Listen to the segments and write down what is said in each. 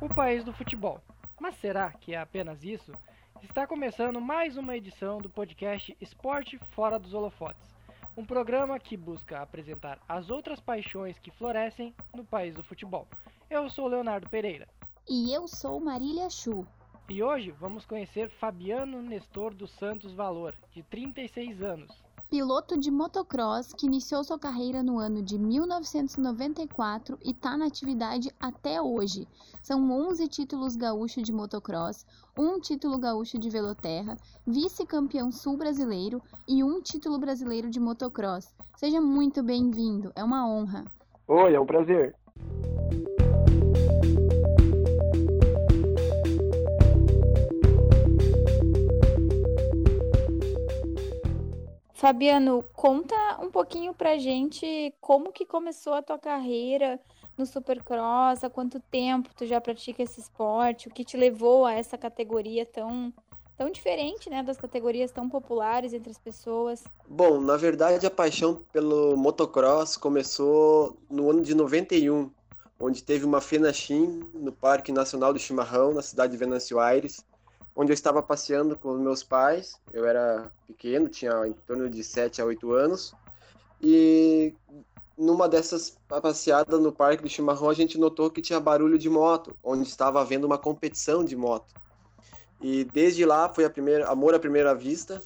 o país do futebol. Mas será que é apenas isso? Está começando mais uma edição do podcast Esporte Fora dos Holofotes, um programa que busca apresentar as outras paixões que florescem no país do futebol. Eu sou Leonardo Pereira. E eu sou Marília Chu. E hoje vamos conhecer Fabiano Nestor dos Santos Valor, de 36 anos. Piloto de motocross que iniciou sua carreira no ano de 1994 e está na atividade até hoje. São 11 títulos gaúcho de motocross, um título gaúcho de veloterra, vice-campeão sul brasileiro e um título brasileiro de motocross. Seja muito bem-vindo, é uma honra. Oi, é um prazer. Fabiano, conta um pouquinho pra gente como que começou a tua carreira no Supercross, há quanto tempo tu já pratica esse esporte, o que te levou a essa categoria tão tão diferente, né, das categorias tão populares entre as pessoas. Bom, na verdade a paixão pelo motocross começou no ano de 91, onde teve uma Fenachim no Parque Nacional do Chimarrão, na cidade de Venâncio Aires, onde eu estava passeando com meus pais. Eu era pequeno, tinha em torno de 7 a 8 anos. E numa dessas passeadas no Parque do Chimarrão, a gente notou que tinha barulho de moto, onde estava havendo uma competição de moto. E desde lá foi a primeira, amor à primeira vista.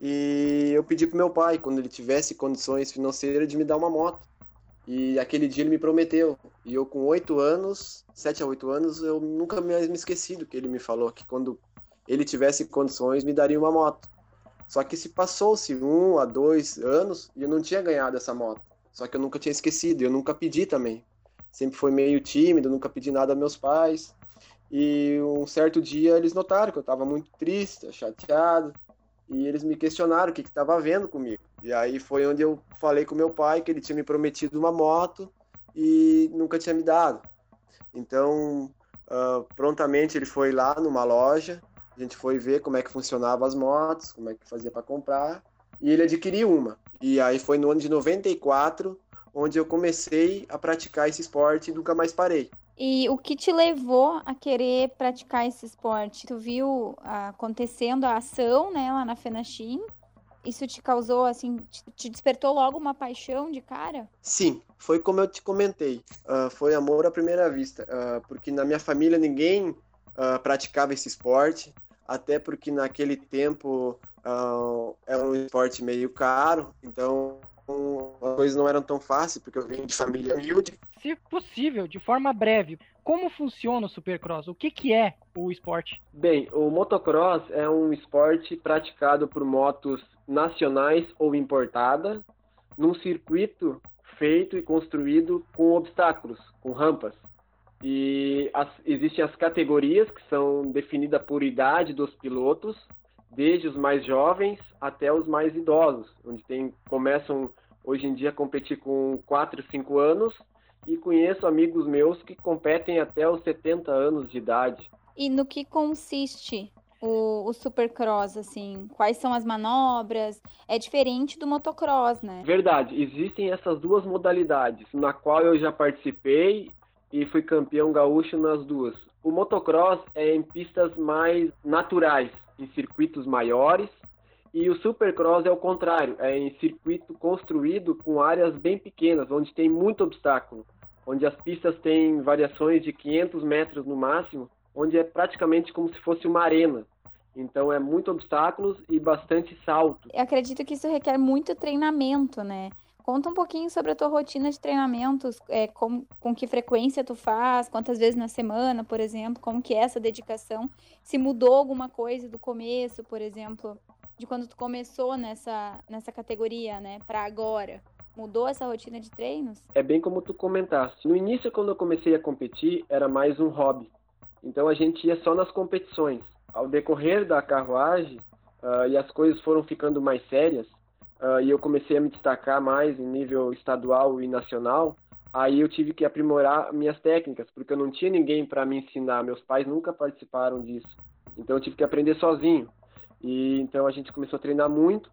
E eu pedi para meu pai, quando ele tivesse condições financeiras, de me dar uma moto. E aquele dia ele me prometeu. E eu, com oito anos, sete a oito anos, eu nunca mais me esqueci do que ele me falou, que quando ele tivesse condições, me daria uma moto. Só que se passou-se um a dois anos e eu não tinha ganhado essa moto. Só que eu nunca tinha esquecido, eu nunca pedi também. Sempre foi meio tímido, nunca pedi nada a meus pais. E um certo dia eles notaram que eu estava muito triste, chateado, e eles me questionaram o que estava havendo comigo. E aí foi onde eu falei com meu pai que ele tinha me prometido uma moto e nunca tinha me dado. Então, uh, prontamente ele foi lá numa loja a gente foi ver como é que funcionava as motos, como é que fazia para comprar, e ele adquiriu uma. E aí foi no ano de 94 onde eu comecei a praticar esse esporte e nunca mais parei. E o que te levou a querer praticar esse esporte? Tu viu acontecendo a ação, né, lá na Fenachim? Isso te causou, assim, te despertou logo uma paixão de cara? Sim, foi como eu te comentei. Uh, foi amor à primeira vista. Uh, porque na minha família ninguém uh, praticava esse esporte até porque naquele tempo uh, era um esporte meio caro, então as coisas não eram tão fáceis, porque eu venho de família humilde. Se possível, de forma breve, como funciona o Supercross? O que, que é o esporte? Bem, o motocross é um esporte praticado por motos nacionais ou importadas num circuito feito e construído com obstáculos, com rampas. E as, existem as categorias que são definidas por idade dos pilotos, desde os mais jovens até os mais idosos, onde tem, começam hoje em dia a competir com 4, 5 anos, e conheço amigos meus que competem até os 70 anos de idade. E no que consiste o, o supercross, assim? Quais são as manobras? É diferente do motocross, né? Verdade, existem essas duas modalidades, na qual eu já participei e fui campeão gaúcho nas duas. O motocross é em pistas mais naturais, em circuitos maiores, e o supercross é o contrário, é em circuito construído com áreas bem pequenas, onde tem muito obstáculo, onde as pistas têm variações de 500 metros no máximo, onde é praticamente como se fosse uma arena. Então é muito obstáculos e bastante salto. Eu acredito que isso requer muito treinamento, né? Conta um pouquinho sobre a tua rotina de treinamentos, é, com, com que frequência tu faz, quantas vezes na semana, por exemplo, como que é essa dedicação, se mudou alguma coisa do começo, por exemplo, de quando tu começou nessa, nessa categoria, né, para agora. Mudou essa rotina de treinos? É bem como tu comentaste. No início, quando eu comecei a competir, era mais um hobby. Então a gente ia só nas competições. Ao decorrer da carruagem, uh, e as coisas foram ficando mais sérias, uh, e eu comecei a me destacar mais em nível estadual e nacional, aí eu tive que aprimorar minhas técnicas, porque eu não tinha ninguém para me ensinar, meus pais nunca participaram disso. Então eu tive que aprender sozinho. E então a gente começou a treinar muito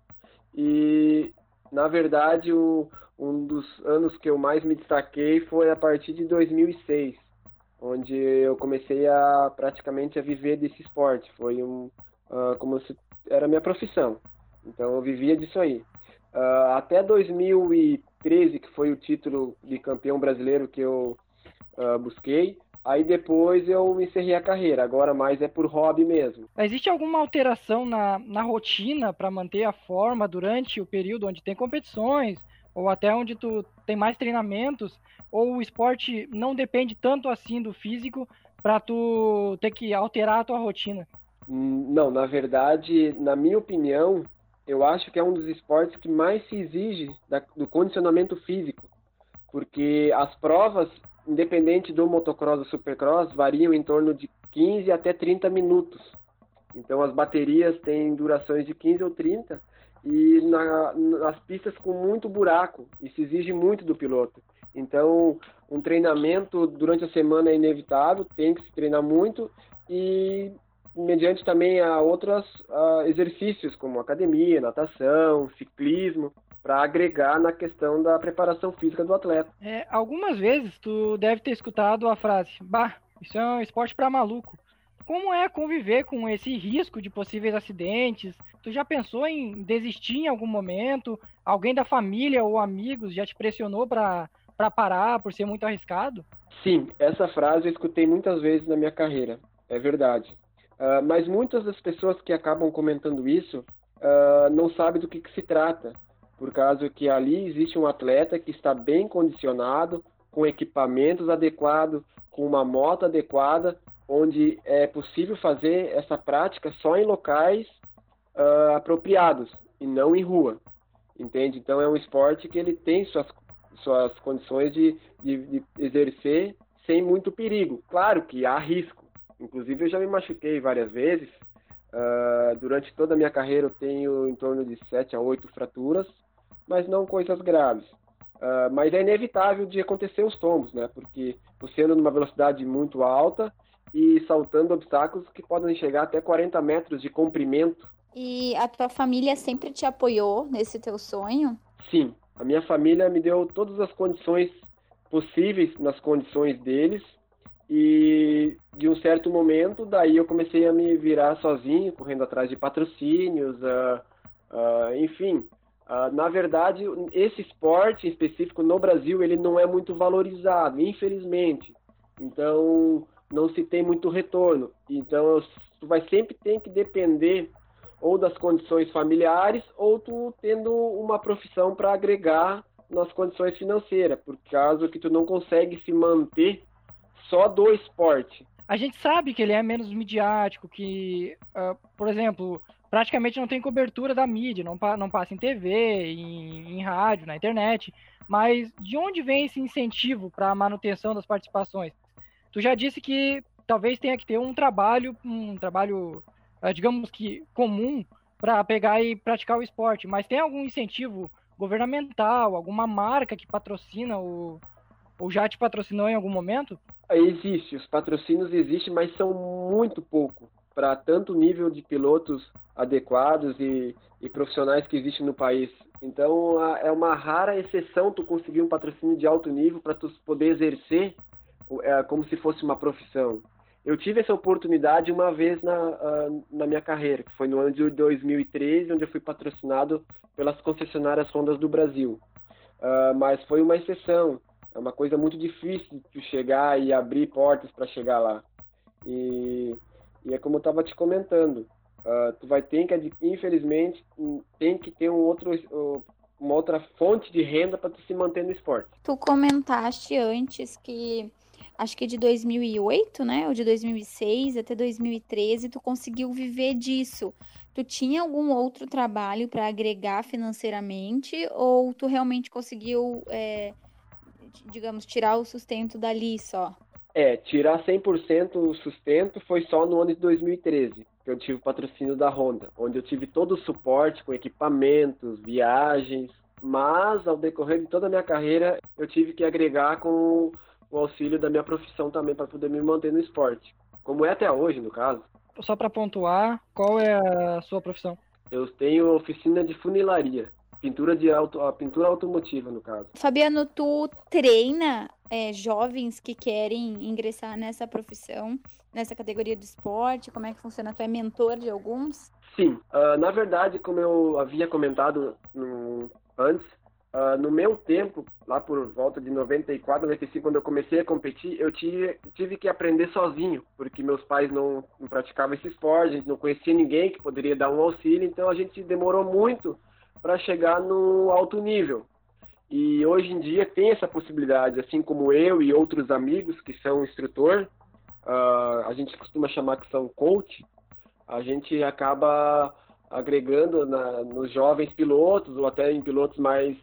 e na verdade o, um dos anos que eu mais me destaquei foi a partir de 2006, onde eu comecei a praticamente a viver desse esporte. Foi um uh, como se era minha profissão. Então eu vivia disso aí. Uh, até 2013, que foi o título de campeão brasileiro que eu uh, busquei, Aí depois eu encerrei a carreira, agora mais é por hobby mesmo. Existe alguma alteração na, na rotina para manter a forma durante o período onde tem competições, ou até onde tu tem mais treinamentos, ou o esporte não depende tanto assim do físico para tu ter que alterar a tua rotina? Hum, não, na verdade, na minha opinião, eu acho que é um dos esportes que mais se exige da, do condicionamento físico, porque as provas independente do motocross ou supercross, variam em torno de 15 até 30 minutos. Então as baterias têm durações de 15 ou 30 e na, nas pistas com muito buraco, isso exige muito do piloto. Então, um treinamento durante a semana é inevitável, tem que se treinar muito e mediante também a outros exercícios como academia, natação, ciclismo, para agregar na questão da preparação física do atleta. É, algumas vezes tu deve ter escutado a frase: "Bah, isso é um esporte para maluco". Como é conviver com esse risco de possíveis acidentes? Tu já pensou em desistir em algum momento? Alguém da família ou amigos já te pressionou para para parar por ser muito arriscado? Sim, essa frase eu escutei muitas vezes na minha carreira. É verdade. Uh, mas muitas das pessoas que acabam comentando isso uh, não sabem do que, que se trata por causa que ali existe um atleta que está bem condicionado, com equipamentos adequados, com uma moto adequada, onde é possível fazer essa prática só em locais uh, apropriados e não em rua, entende? Então é um esporte que ele tem suas, suas condições de, de, de exercer sem muito perigo. Claro que há risco. Inclusive eu já me machuquei várias vezes. Uh, durante toda a minha carreira eu tenho em torno de 7 a 8 fraturas mas não coisas graves. Uh, mas é inevitável de acontecer os tombos, né? Porque você anda numa velocidade muito alta e saltando obstáculos que podem chegar até 40 metros de comprimento. E a tua família sempre te apoiou nesse teu sonho? Sim, a minha família me deu todas as condições possíveis nas condições deles e de um certo momento daí eu comecei a me virar sozinho, correndo atrás de patrocínios, uh, uh, enfim, Uh, na verdade, esse esporte específico no Brasil ele não é muito valorizado, infelizmente. Então, não se tem muito retorno. Então, tu vai sempre ter que depender ou das condições familiares ou tu tendo uma profissão para agregar nas condições financeiras, por causa que tu não consegue se manter só do esporte. A gente sabe que ele é menos midiático, que, uh, por exemplo, praticamente não tem cobertura da mídia, não, não passa em TV, em, em rádio, na internet. Mas de onde vem esse incentivo para a manutenção das participações? Tu já disse que talvez tenha que ter um trabalho, um trabalho, eh, digamos que comum, para pegar e praticar o esporte. Mas tem algum incentivo governamental, alguma marca que patrocina o, ou já te patrocinou em algum momento? Existe, os patrocínios existem, mas são muito pouco para tanto nível de pilotos adequados e, e, profissionais que existem no país. Então é uma rara exceção tu conseguir um patrocínio de alto nível para tu poder exercer é, como se fosse uma profissão. Eu tive essa oportunidade uma vez na, na minha carreira, que foi no ano de 2013, onde eu fui patrocinado pelas concessionárias Hondas do Brasil. Uh, mas foi uma exceção. É uma coisa muito difícil de chegar e abrir portas para chegar lá. E e é como eu estava te comentando, uh, tu vai ter que, infelizmente, tem que ter um outro, uma outra fonte de renda para tu se manter no esporte. Tu comentaste antes que acho que de 2008, né, ou de 2006 até 2013, tu conseguiu viver disso. Tu tinha algum outro trabalho para agregar financeiramente ou tu realmente conseguiu, é, digamos, tirar o sustento dali só? É, tirar 100% o sustento foi só no ano de 2013, que eu tive o patrocínio da Honda, onde eu tive todo o suporte com equipamentos, viagens, mas ao decorrer de toda a minha carreira eu tive que agregar com o auxílio da minha profissão também para poder me manter no esporte, como é até hoje no caso. Só para pontuar, qual é a sua profissão? Eu tenho oficina de funilaria. Pintura de auto, a pintura automotiva no caso. Fabiano, tu treina é, jovens que querem ingressar nessa profissão, nessa categoria do esporte? Como é que funciona? Tu é mentor de alguns? Sim, uh, na verdade, como eu havia comentado no, antes, uh, no meu tempo, lá por volta de 94, 95, quando eu comecei a competir, eu tive, tive que aprender sozinho, porque meus pais não, não praticavam esse esporte, a gente não conhecia ninguém que poderia dar um auxílio, então a gente demorou muito para chegar no alto nível. E hoje em dia tem essa possibilidade, assim como eu e outros amigos que são instrutor, uh, a gente costuma chamar que são coach, a gente acaba agregando na, nos jovens pilotos ou até em pilotos mais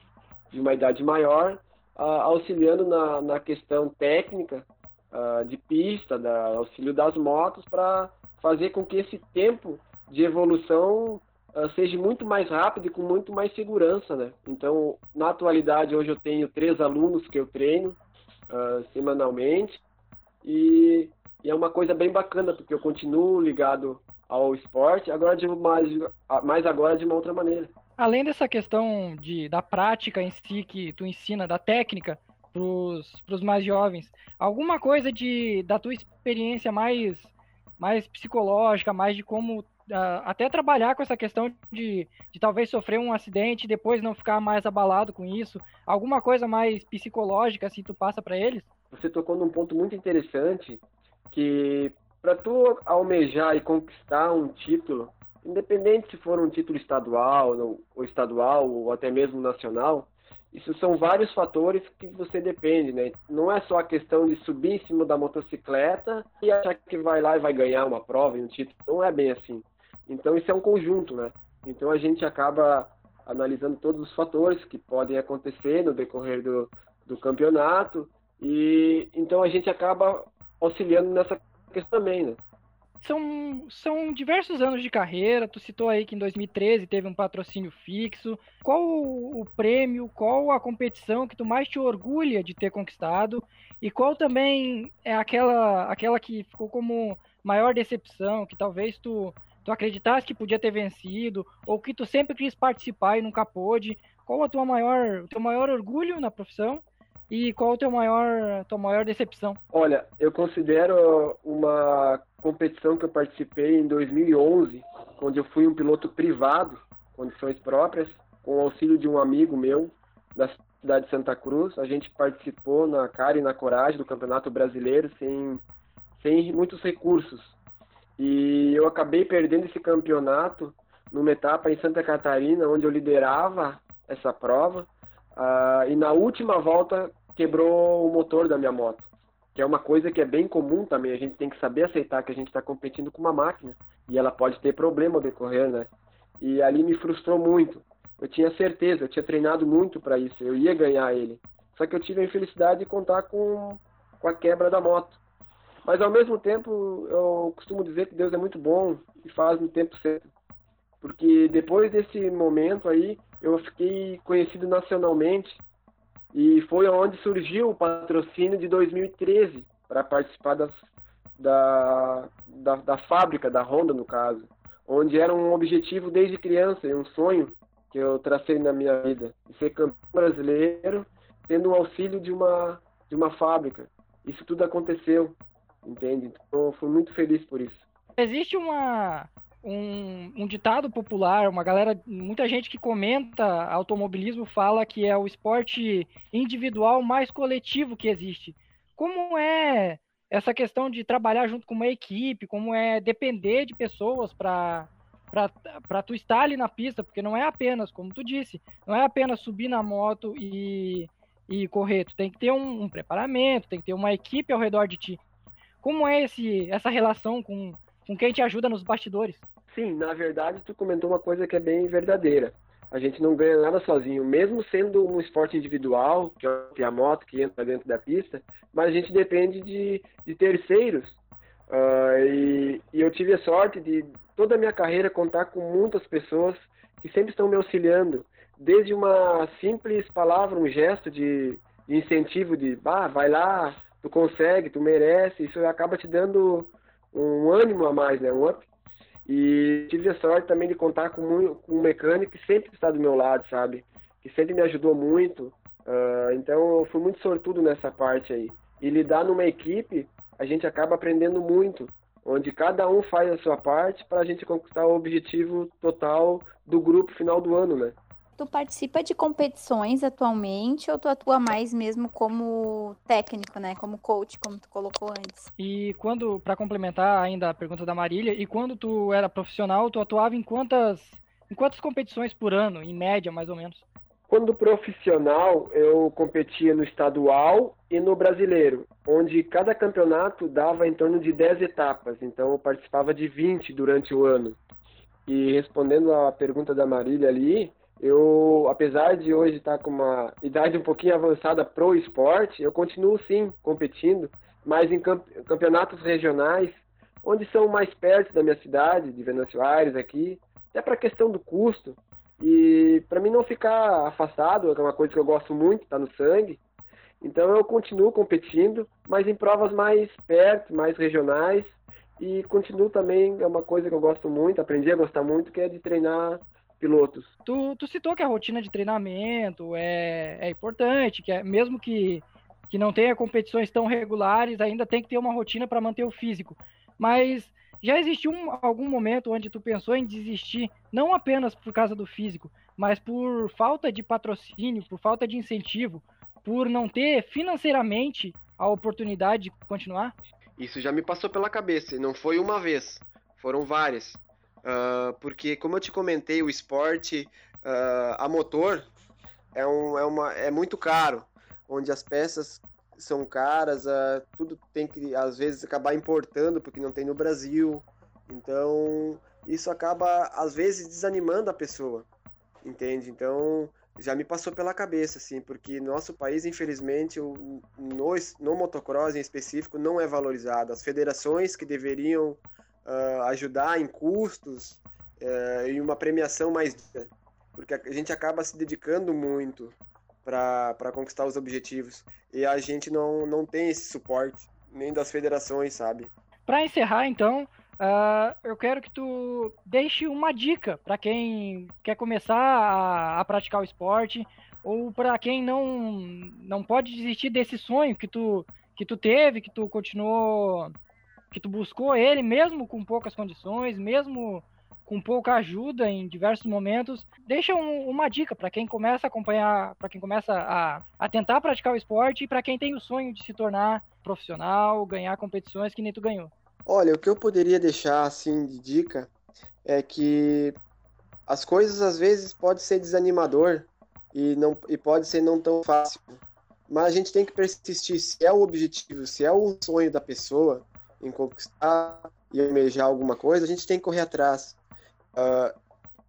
de uma idade maior, uh, auxiliando na, na, questão técnica uh, de pista, da auxílio das motos, para fazer com que esse tempo de evolução seja muito mais rápido e com muito mais segurança, né? Então, na atualidade, hoje eu tenho três alunos que eu treino uh, semanalmente e, e, é uma coisa bem bacana, porque eu continuo ligado ao esporte, agora de mais, mais agora de uma outra maneira. Além dessa questão de, da prática em si que tu ensina, da técnica para os mais jovens, alguma coisa de, da tua experiência mais, mais psicológica, mais de como até trabalhar com essa questão de, de talvez sofrer um acidente e depois não ficar mais abalado com isso? Alguma coisa mais psicológica, assim, tu passa para eles? Você tocou num ponto muito interessante, que para tu almejar e conquistar um título, independente se for um título estadual ou estadual ou até mesmo nacional, isso são vários fatores que você depende, né? Não é só a questão de subir em cima da motocicleta e achar que vai lá e vai ganhar uma prova e um título. Não é bem assim. Então isso é um conjunto, né? Então a gente acaba analisando todos os fatores que podem acontecer no decorrer do, do campeonato e então a gente acaba auxiliando nessa questão também, né? São, são diversos anos de carreira. Tu citou aí que em 2013 teve um patrocínio fixo. Qual o prêmio, qual a competição que tu mais te orgulha de ter conquistado? E qual também é aquela, aquela que ficou como maior decepção, que talvez tu tu acreditasse que podia ter vencido, ou que tu sempre quis participar e nunca pôde? Qual a tua maior, o teu maior orgulho na profissão e qual a tua maior, tua maior decepção? Olha, eu considero uma competição que eu participei em 2011, onde eu fui um piloto privado, condições próprias, com o auxílio de um amigo meu da cidade de Santa Cruz. A gente participou na cara e na coragem do Campeonato Brasileiro sem, sem muitos recursos. E eu acabei perdendo esse campeonato numa etapa em Santa Catarina, onde eu liderava essa prova. Uh, e na última volta quebrou o motor da minha moto, que é uma coisa que é bem comum também. A gente tem que saber aceitar que a gente está competindo com uma máquina e ela pode ter problema ao decorrer, né? E ali me frustrou muito. Eu tinha certeza, eu tinha treinado muito para isso, eu ia ganhar ele. Só que eu tive a infelicidade de contar com, com a quebra da moto. Mas ao mesmo tempo, eu costumo dizer que Deus é muito bom e faz no tempo certo. Porque depois desse momento aí, eu fiquei conhecido nacionalmente e foi onde surgiu o patrocínio de 2013 para participar das, da, da, da fábrica, da Honda no caso, onde era um objetivo desde criança, um sonho que eu tracei na minha vida, ser campeão brasileiro, tendo o auxílio de uma, de uma fábrica. Isso tudo aconteceu entende? Então, fui muito feliz por isso. Existe uma, um, um, ditado popular, uma galera, muita gente que comenta automobilismo fala que é o esporte individual mais coletivo que existe. Como é essa questão de trabalhar junto com uma equipe, como é depender de pessoas para para tu estar ali na pista, porque não é apenas, como tu disse, não é apenas subir na moto e, e correr, tu tem que ter um, um preparamento, tem que ter uma equipe ao redor de ti. Como é esse, essa relação com, com quem te ajuda nos bastidores? Sim, na verdade, tu comentou uma coisa que é bem verdadeira. A gente não ganha nada sozinho, mesmo sendo um esporte individual, que é a moto que entra dentro da pista, mas a gente depende de, de terceiros. Uh, e, e eu tive a sorte de, toda a minha carreira, contar com muitas pessoas que sempre estão me auxiliando, desde uma simples palavra, um gesto de, de incentivo de, bah, vai lá, tu consegue, tu merece, isso acaba te dando um ânimo a mais, né, um up. E tive a sorte também de contar com, com um mecânico que sempre está do meu lado, sabe? Que sempre me ajudou muito. Uh, então eu fui muito sortudo nessa parte aí. E lidar numa equipe, a gente acaba aprendendo muito, onde cada um faz a sua parte para a gente conquistar o objetivo total do grupo final do ano, né? Tu participa de competições atualmente ou tu atua mais mesmo como técnico, né? Como coach, como tu colocou antes? E quando, para complementar ainda a pergunta da Marília, e quando tu era profissional, tu atuava em quantas, em quantas competições por ano, em média, mais ou menos? Quando profissional, eu competia no estadual e no brasileiro, onde cada campeonato dava em torno de 10 etapas, então eu participava de 20 durante o ano. E respondendo à pergunta da Marília ali, eu, apesar de hoje estar com uma idade um pouquinho avançada pro esporte, eu continuo sim competindo, mas em campeonatos regionais, onde são mais perto da minha cidade, de Venâncio Aires aqui, até para questão do custo. E para mim não ficar afastado, é uma coisa que eu gosto muito, está no sangue. Então eu continuo competindo, mas em provas mais perto, mais regionais. E continuo também, é uma coisa que eu gosto muito, aprendi a gostar muito, que é de treinar pilotos. Tu, tu citou que a rotina de treinamento é, é importante, que é, mesmo que, que não tenha competições tão regulares, ainda tem que ter uma rotina para manter o físico. Mas já existiu um, algum momento onde tu pensou em desistir, não apenas por causa do físico, mas por falta de patrocínio, por falta de incentivo, por não ter financeiramente a oportunidade de continuar? Isso já me passou pela cabeça, e não foi uma vez, foram várias. Uh, porque, como eu te comentei, o esporte uh, a motor é, um, é, uma, é muito caro, onde as peças são caras, uh, tudo tem que, às vezes, acabar importando, porque não tem no Brasil. Então, isso acaba, às vezes, desanimando a pessoa, entende? Então, já me passou pela cabeça, assim, porque nosso país, infelizmente, o, no, no motocross em específico, não é valorizado. As federações que deveriam uh, ajudar em custos uh, e uma premiação mais porque a gente acaba se dedicando muito para conquistar os objetivos e a gente não, não tem esse suporte nem das federações, sabe? Para encerrar, então, uh, eu quero que tu deixe uma dica para quem quer começar a, a praticar o esporte ou para quem não não pode desistir desse sonho que tu que tu teve, que tu continuou que tu buscou ele mesmo com poucas condições, mesmo com pouca ajuda em diversos momentos. Deixa um, uma dica para quem começa a acompanhar, para quem começa a, a tentar praticar o esporte e para quem tem o sonho de se tornar profissional, ganhar competições que nem tu ganhou. Olha, o que eu poderia deixar assim de dica é que as coisas às vezes pode ser desanimador e não e pode ser não tão fácil, mas a gente tem que persistir se é o objetivo, se é o sonho da pessoa, em conquistar e almejar alguma coisa, a gente tem que correr atrás uh,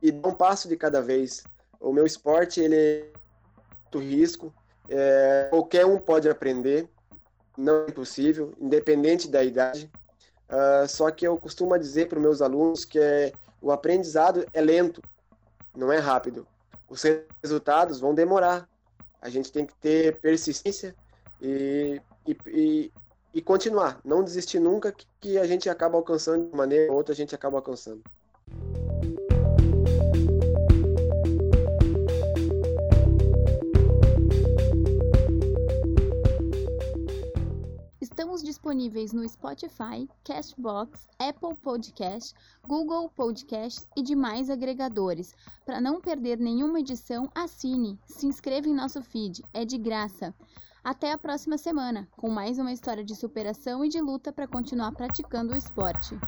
e dar um passo de cada vez. O meu esporte ele é muito risco, é, qualquer um pode aprender, não é impossível, independente da idade. Uh, só que eu costumo dizer para os meus alunos que é, o aprendizado é lento, não é rápido. Os resultados vão demorar. A gente tem que ter persistência e, e, e e continuar, não desistir nunca, que, a gente acaba alcançando de uma maneira ou outra, a gente acaba alcançando. Estamos disponíveis no Spotify, Cashbox, Apple Podcast, Google Podcast e demais agregadores. Para não perder nenhuma edição, assine, se inscreva em nosso feed, é de graça. Até a próxima semana, com mais uma história de superação e de luta para continuar praticando o esporte.